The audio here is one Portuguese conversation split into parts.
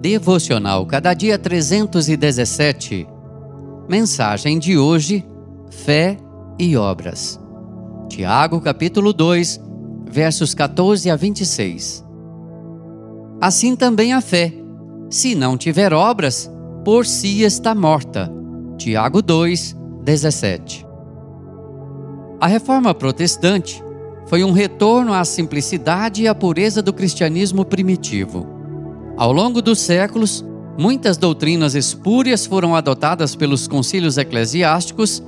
Devocional Cada Dia 317. Mensagem de hoje: Fé e Obras. Tiago, capítulo 2, versos 14 a 26. Assim também a fé, se não tiver obras, por si está morta. Tiago 2, 17. A reforma protestante foi um retorno à simplicidade e à pureza do cristianismo primitivo. Ao longo dos séculos, muitas doutrinas espúrias foram adotadas pelos concílios eclesiásticos,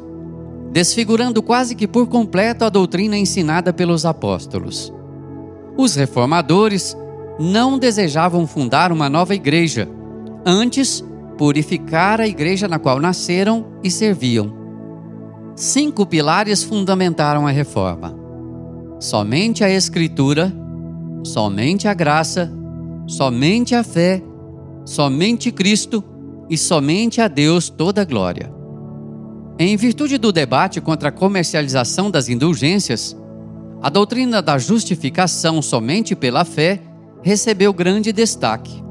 desfigurando quase que por completo a doutrina ensinada pelos apóstolos. Os reformadores não desejavam fundar uma nova igreja, antes purificar a igreja na qual nasceram e serviam. Cinco pilares fundamentaram a reforma: somente a Escritura, somente a graça, somente a fé, somente Cristo e somente a Deus toda a glória. Em virtude do debate contra a comercialização das indulgências, a doutrina da justificação somente pela fé recebeu grande destaque.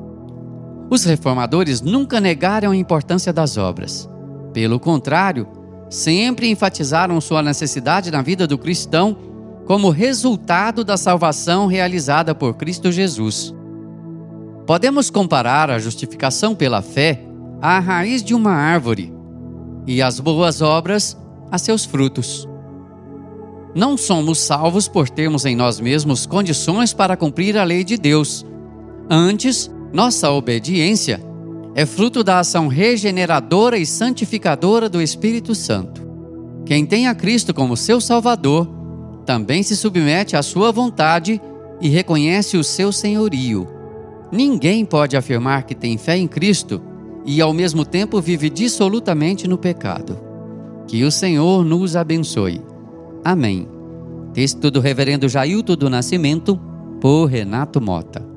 Os reformadores nunca negaram a importância das obras. Pelo contrário, sempre enfatizaram sua necessidade na vida do cristão como resultado da salvação realizada por Cristo Jesus. Podemos comparar a justificação pela fé à raiz de uma árvore e as boas obras a seus frutos. Não somos salvos por termos em nós mesmos condições para cumprir a lei de Deus. Antes, nossa obediência é fruto da ação regeneradora e santificadora do Espírito Santo. Quem tem a Cristo como seu Salvador também se submete à sua vontade e reconhece o seu senhorio. Ninguém pode afirmar que tem fé em Cristo e ao mesmo tempo vive dissolutamente no pecado. Que o Senhor nos abençoe. Amém. Texto do Reverendo Jailton do Nascimento, por Renato Mota.